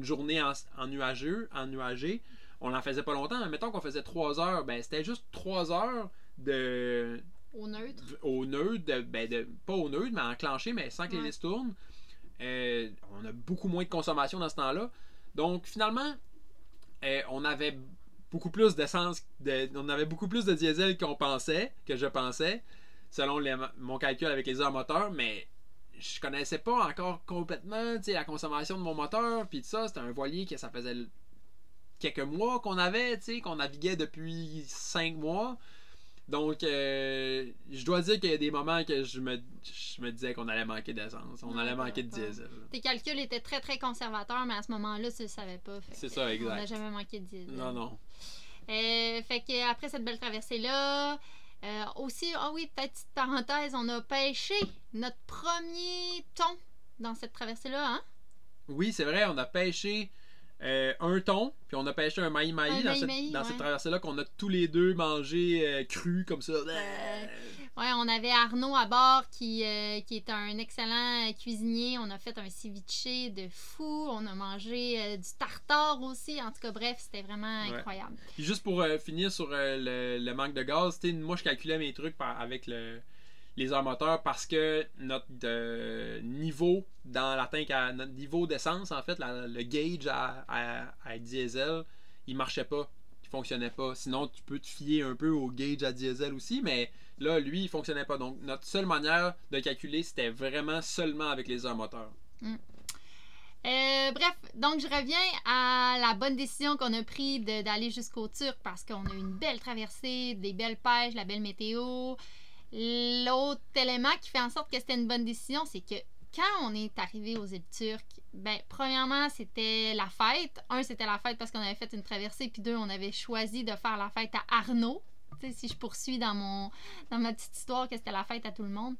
journée en, en nuageux, en nuagé. On n'en faisait pas longtemps, mais mettons qu'on faisait 3 heures, ben c'était juste 3 heures de, Au neutre. au neutre, de- ben de, pas au neutre, mais enclenché, mais sans que les Ouais. listes tournent. Euh, on a beaucoup moins de consommation dans ce temps-là. Donc finalement, euh, on avait beaucoup plus d'essence, de, on avait beaucoup plus de diesel qu'on pensait, que je pensais, selon les- mon calcul avec les heures moteurs, mais je connaissais pas encore complètement la consommation de mon moteur, puis tout ça, c'était un voilier que ça faisait quelques mois qu'on avait, qu'on naviguait depuis cinq mois. Donc, euh, je dois dire qu'il y a des moments que je me, je me disais qu'on allait manquer d'essence, on Ouais, allait manquer de diesel. Tes calculs étaient très très conservateurs, mais à ce moment-là, tu le savais pas. C'est ça, On n'a exact. jamais manqué de diesel. Non, non. Euh, fait que après cette belle traversée-là, euh, aussi, ah oui, peut-être petite parenthèse, on a pêché notre premier thon dans cette traversée-là, hein? Oui, c'est vrai, on a pêché euh, un thon, puis on a pêché un maï-maï Un dans, cette, ouais. traversée-là qu'on a tous les deux mangé euh, cru comme ça. Ouais, on avait Arnaud à bord qui, euh, qui est un excellent cuisinier. On a fait un ceviche de fou. On a mangé euh, du tartare aussi. En tout cas, bref, c'était vraiment Ouais. incroyable. Puis juste pour euh, finir sur euh, le, le manque de gaz, moi je calculais mes trucs par- avec le, les heures moteurs parce que notre euh, niveau dans la tank, à, notre niveau d'essence, en fait, le gauge à, diesel, il marchait pas. Il fonctionnait pas. Sinon, tu peux te fier un peu au gauge à diesel aussi, mais là, lui, il fonctionnait pas. Donc, notre seule manière de calculer, c'était vraiment seulement avec les heures moteurs. Euh, bref, donc je reviens à la bonne décision qu'on a prise d'aller jusqu'au Turc parce qu'on a eu une belle traversée, des belles pêches, la belle météo. L'autre élément qui fait en sorte que c'était une bonne décision, c'est que quand on est arrivé aux îles turques, ben, premièrement, c'était la fête. Un, c'était la fête parce qu'on avait fait une traversée, puis deux, on avait choisi de faire la fête à Arnaud. Si je poursuis dans, mon, dans ma petite histoire, que c'était la fête à tout le monde.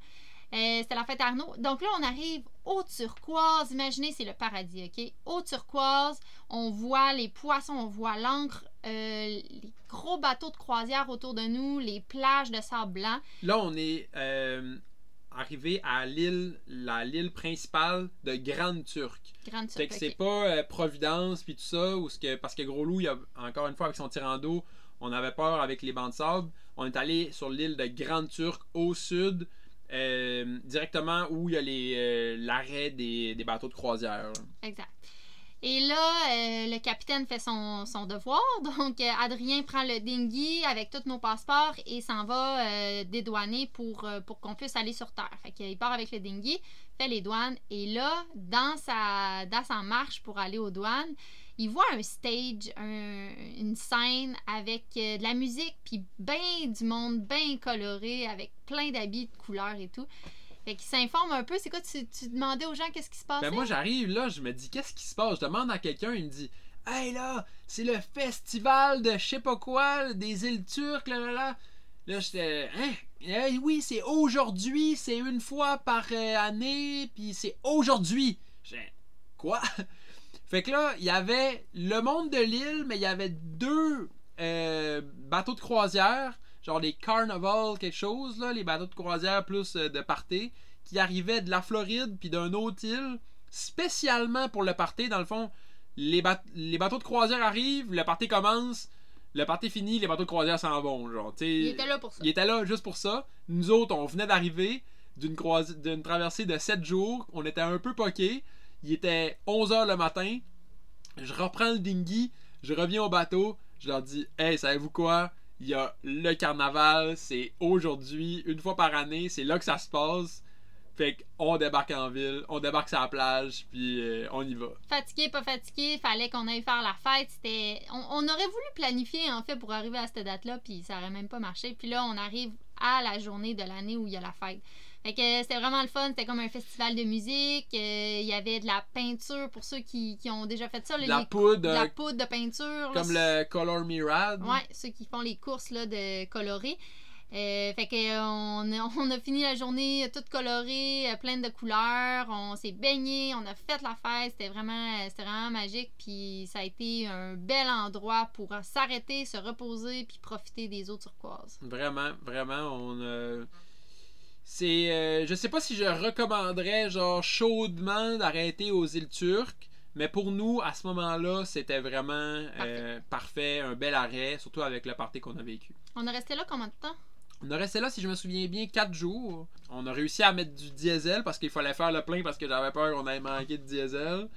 Euh, c'était la fête à Arnaud. Donc là, on arrive au turquoise. Imaginez, c'est le paradis, OK? Au turquoise, on voit les poissons, on voit l'encre, euh, les gros bateaux de croisière autour de nous, les plages de sable blanc. Là, on est euh, arrivé à l'île, la l'île principale de Grande Turque. Grande Turque, c'est OK. pas euh, Providence puis tout ça, ou ce que, parce que Gros Loup, il a, encore une fois, avec son tirant d'eau, on avait peur avec les bancs de sable. On est allé sur l'île de Grande Turque au sud, directement où il y a l'arrêt des, des bateaux de croisière. Exact. Et là, euh, le capitaine fait son, devoir. *laughs* Donc, euh, Adrien prend le dinghy avec tous nos passeports et s'en va euh, dédouaner pour, pour qu'on puisse aller sur Terre. Fait qu'il part avec le dinghy, fait les douanes. Et là, dans sa, dans sa marche pour aller aux douanes, il voit un stage, un- une scène avec de la musique, puis bien du monde, bien coloré, avec plein d'habits de couleurs et tout. Fait qu'il s'informe un peu. C'est quoi, tu, tu demandais aux gens qu'est-ce qui se passait? Ben moi, j'arrive là, je me dis, qu'est-ce qui se passe? Je demande à quelqu'un, il me dit, hey là, c'est le festival de je sais pas quoi, des îles turques, là là là. Là, j'étais. Hein? Eh oui, c'est aujourd'hui, c'est une fois par euh, année, puis c'est aujourd'hui. J'ai. Quoi? *laughs* Fait que là, il y avait le monde de l'île, mais il y avait deux euh, bateaux de croisière, genre les Carnival quelque chose, là, les bateaux de croisière plus euh, de party, qui arrivaient de la Floride puis d'un autre île, spécialement pour le party. Dans le fond, les, ba- les bateaux de croisière arrivent, le party commence, le party fini, les bateaux de croisière s'en vont. Genre. Il était là pour ça. Il était là juste pour ça. Nous autres, on venait d'arriver d'une traversée de 7 jours. On était un peu poqués. Il était 11h le matin. Je reprends le dinghy. Je reviens au bateau. Je leur dis Hey, savez-vous quoi? Il y a le carnaval. C'est aujourd'hui, une fois par année. C'est là que ça se passe. Fait qu'on débarque en ville. On débarque sur la plage. Puis euh, on y va. Fatigué, pas fatigué, fallait qu'on aille faire la fête. C'était, on, aurait voulu planifier en fait pour arriver à cette date-là, puis ça aurait même pas marché. Puis là, on arrive à la journée de l'année où il y a la fête. Fait que c'était vraiment le fun. C'était comme un festival de musique. euh, Il y avait de la peinture pour ceux qui, qui ont déjà fait ça. là, la les- poudre, de la euh, poudre de peinture. là, comme le Color Mirad. Ouais, ceux qui font les courses là, de colorés. Euh, fait que euh, on, a- *laughs* on a fini la journée euh, toute colorée, pleine de couleurs. On s'est baigné, on a fait la fête. C'était vraiment, c'était vraiment magique. Puis ça a été un bel endroit pour s'arrêter, se reposer, puis profiter des eaux turquoises. Vraiment, vraiment, on C'est. euh, je sais pas si je recommanderais, genre, chaudement d'arrêter aux îles turques. Mais pour nous, à ce moment-là, c'était vraiment euh, parfait, un bel arrêt, surtout avec le party qu'on a vécu. On est resté là combien de temps? On a resté là, si je me souviens bien, 4 jours. On a réussi à mettre du diesel parce qu'il fallait faire le plein parce que j'avais peur qu'on allait manquer de diesel.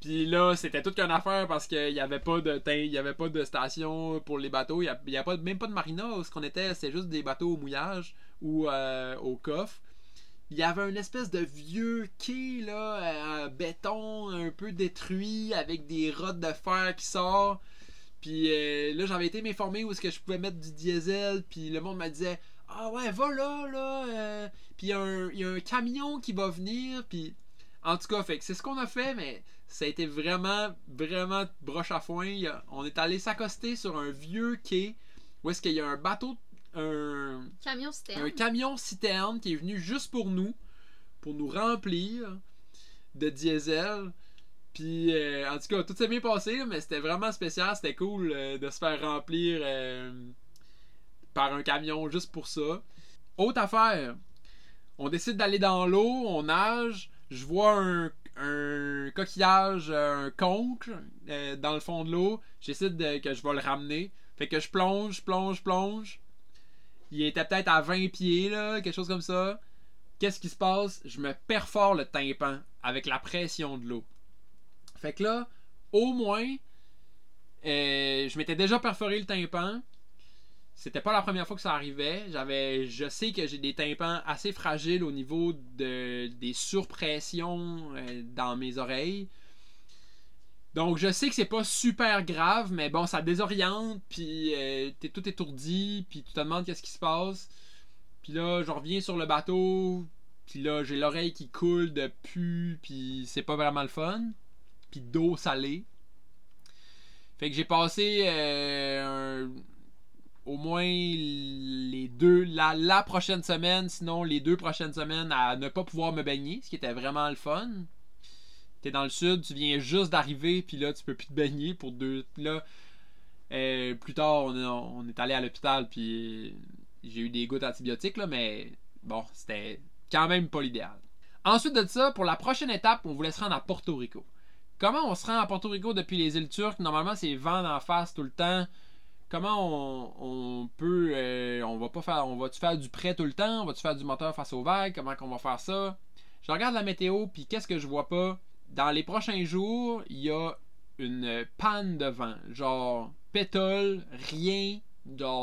Puis là, c'était toute qu'une affaire parce qu'il n'y avait pas de teint- il y avait pas de station pour les bateaux. Il n'y a, a pas, même pas de marina. Ce qu'on était, c'était juste des bateaux au mouillage ou euh, au coffre. Il y avait une espèce de vieux quai là, en béton un peu détruit avec des rottes de fer qui sortent. Puis euh, là, j'avais été m'informer où est-ce que je pouvais mettre du diesel. Puis le monde me disait Ah ouais, va là, là. euh, puis il y, a un- camion qui va venir. Puis en tout cas, c'est ce qu'on a fait, mais ça a été vraiment, vraiment broche à foin. On est allé s'accoster sur un vieux quai où est-ce qu'il y a un bateau, un, Camion un citerne. camion citerne qui est venu juste pour nous, pour nous remplir de diesel. Puis, euh, en tout cas, tout s'est bien passé, mais c'était vraiment spécial. C'était cool euh, de se faire remplir euh, par un camion juste pour ça. Autre affaire, on décide d'aller dans l'eau, on nage. Je vois un, un coquillage, un conque dans le fond de l'eau. De- que je vais le ramener. Fait que je plonge, plonge, plonge. Il était peut-être à 20 pieds, là, quelque chose comme ça. Qu'est-ce qui se passe? Je me perfore le tympan avec la pression de l'eau. Fait que là, au moins, euh, je m'étais déjà perforé le tympan. C'était pas la première fois que ça arrivait. J'avais, je sais que j'ai des tympans assez fragiles au niveau de, des surpressions euh, dans mes oreilles. Donc je sais que c'est pas super grave, mais bon, ça désoriente, puis euh, t'es tout étourdi, puis tu te demandes qu'est-ce qui se passe. Puis là, je reviens sur le bateau, puis là, j'ai l'oreille qui coule de pu, puis c'est pas vraiment le fun. Puis d'eau salée. Fait que j'ai passé euh, au moins les deux, la, la prochaine semaine, sinon les deux prochaines semaines à ne pas pouvoir me baigner, ce qui était vraiment le fun. T'es dans le sud, tu viens juste d'arriver, puis là, tu peux plus te baigner pour deux. Là, euh, plus tard, on, est- allé à l'hôpital, puis j'ai eu des gouttes antibiotiques, là, mais bon, c'était quand même pas l'idéal. Ensuite de ça, pour la prochaine étape, on voulait se rendre à Porto Rico. Comment on se rend à Porto Rico depuis les îles turques? Normalement, c'est vent en face tout le temps. Comment on, on peut. euh, on va pas faire. On va-tu faire du prêt tout le temps? On va-tu faire du moteur face aux vagues Comment qu'on va faire ça? Je regarde la météo, puis qu'est-ce que je vois pas? Dans les prochains jours, il y a une panne de vent. Genre, pétole, rien,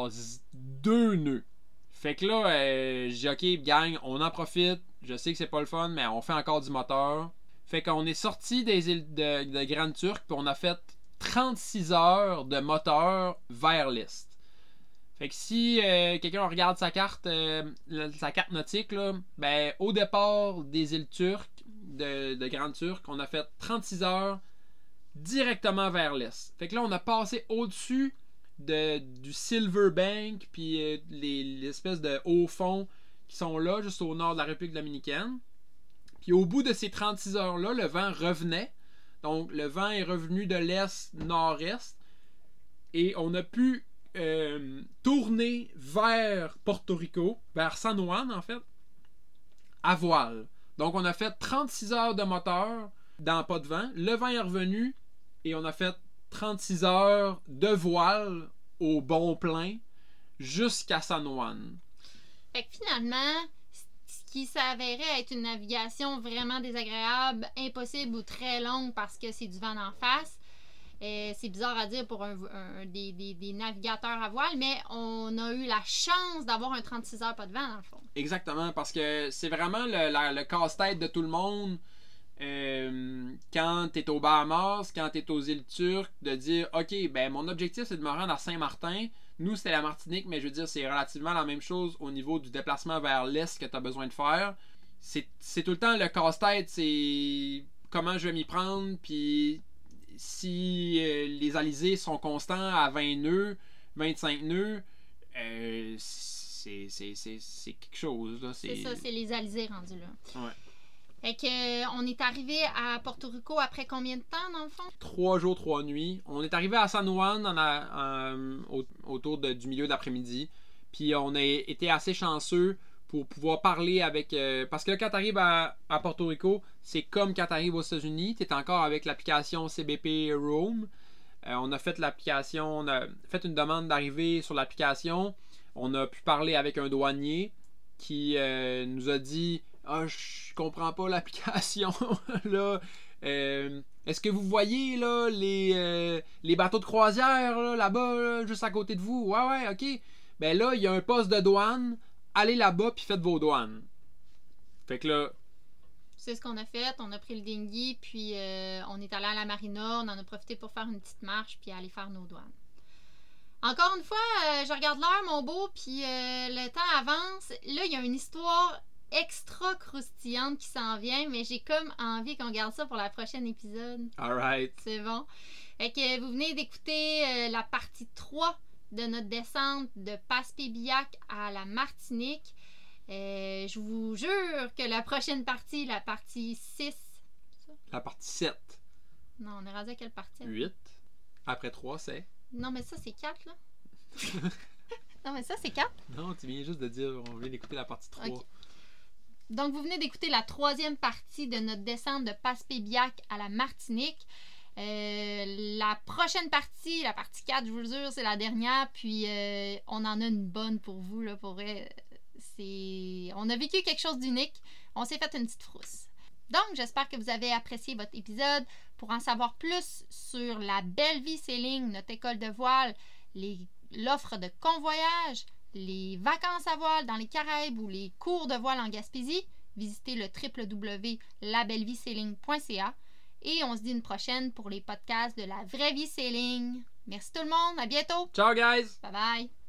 z- deux nœuds. Fait que là, euh, j'ai ok, gang, on en profite. Je sais que c'est pas le fun, mais on fait encore du moteur. Fait qu'on est sorti des îles de, de Grande Turque, puis on a fait 36 heures de moteur vers l'est. Fait que si euh, quelqu'un regarde sa carte, euh, sa carte nautique, là, ben, au départ des îles turques, de, de Grande Turque, on a fait 36 heures directement vers l'est. Fait que là, on a passé au-dessus de, du Silver Bank, puis euh, les, l'espèce de hauts fonds qui sont là, juste au nord de la République dominicaine. Puis au bout de ces 36 heures-là, le vent revenait. Donc le vent est revenu de l'est-nord-est. Et on a pu euh, tourner vers Porto Rico, vers San Juan en fait, à voile. Donc on a fait 36 heures de moteur dans pas de vent. Le vent est revenu et on a fait 36 heures de voile au bon plein jusqu'à San Juan. Fait finalement, ce qui s'avérait être une navigation vraiment désagréable, impossible ou très longue parce que c'est du vent en face. Euh, c'est bizarre à dire pour un, des, navigateurs à voile, mais on a eu la chance d'avoir un 36 heures pas de vent dans le fond. Exactement, parce que c'est vraiment le, casse-tête de tout le monde. euh, quand t'es au Bahamas, quand t'es aux îles Turques, de dire Ok, ben mon objectif c'est de me rendre à Saint-Martin. Nous c'était la Martinique, mais je veux dire, c'est relativement la même chose au niveau du déplacement vers l'est que t'as besoin de faire. C'est tout le temps le casse-tête, c'est comment je vais m'y prendre, puis si euh, les alizés sont constants à 20 nœuds, 25 nœuds, euh, c'est c'est- c'est- c'est quelque chose. C'est ça, c'est les alizés rendus là. Ouais. Fait que, euh, on est arrivé à Porto Rico après combien de temps dans le fond? trois jours, trois nuits. On est arrivé à San Juan en a- en- au- autour de- du milieu d'après-midi. Puis on a été assez chanceux pour pouvoir parler avec. euh, parce que là, quand tu arrives à, Porto Rico, c'est comme quand tu arrives aux États-Unis. Tu es encore avec l'application CBP Roam. Euh, on a fait l'application, on a fait une demande d'arrivée sur l'application. On a pu parler avec un douanier qui euh, nous a dit Ah, je comprends pas l'application. *laughs* là, est-ce que vous voyez là les, bateaux de croisière là, là-bas, là, juste à côté de vous Ouais, ouais, ok. Ben là, il y a un poste de douane. Allez là-bas puis faites vos douanes. Fait que là, C'est ce qu'on a fait. On a pris le dinghy, puis euh, on est allé à la marina. On en a profité pour faire une petite marche, puis aller faire nos douanes. Encore une fois, euh, je regarde l'heure, mon beau, puis euh, le temps avance. Là, il y a une histoire extra croustillante qui s'en vient, mais j'ai comme envie qu'on garde ça pour la prochaine épisode. alright. C'est bon. Fait que vous venez d'écouter la partie 3 de notre descente de Passepébiac à la Martinique. Euh, je vous jure que la prochaine partie, la partie 6. La partie 7. Non, on est rendu à quelle partie? 8. Après 3, c'est? Non, mais ça, c'est 4, là. *laughs* non, mais ça, c'est 4. Non, tu viens juste de dire on vient d'écouter la partie 3. Ok. Donc, vous venez d'écouter la troisième partie de notre descente de Passepébiac à la Martinique. Euh, la prochaine partie, la partie 4, je vous jure, c'est la dernière. Puis, euh, on en a une bonne pour vous, là, pour. On a vécu quelque chose d'unique. On s'est fait une petite frousse. Donc, j'espère que vous avez apprécié votre épisode. Pour en savoir plus sur la belle vie sailing, notre école de voile, l'offre de convoyage, les vacances à voile dans les Caraïbes ou les cours de voile en Gaspésie, visitez le www.labellevie-sailing.ca et on se dit une prochaine pour les podcasts de la vraie vie sailing. Merci tout le monde, à bientôt. Ciao, guys! Bye bye.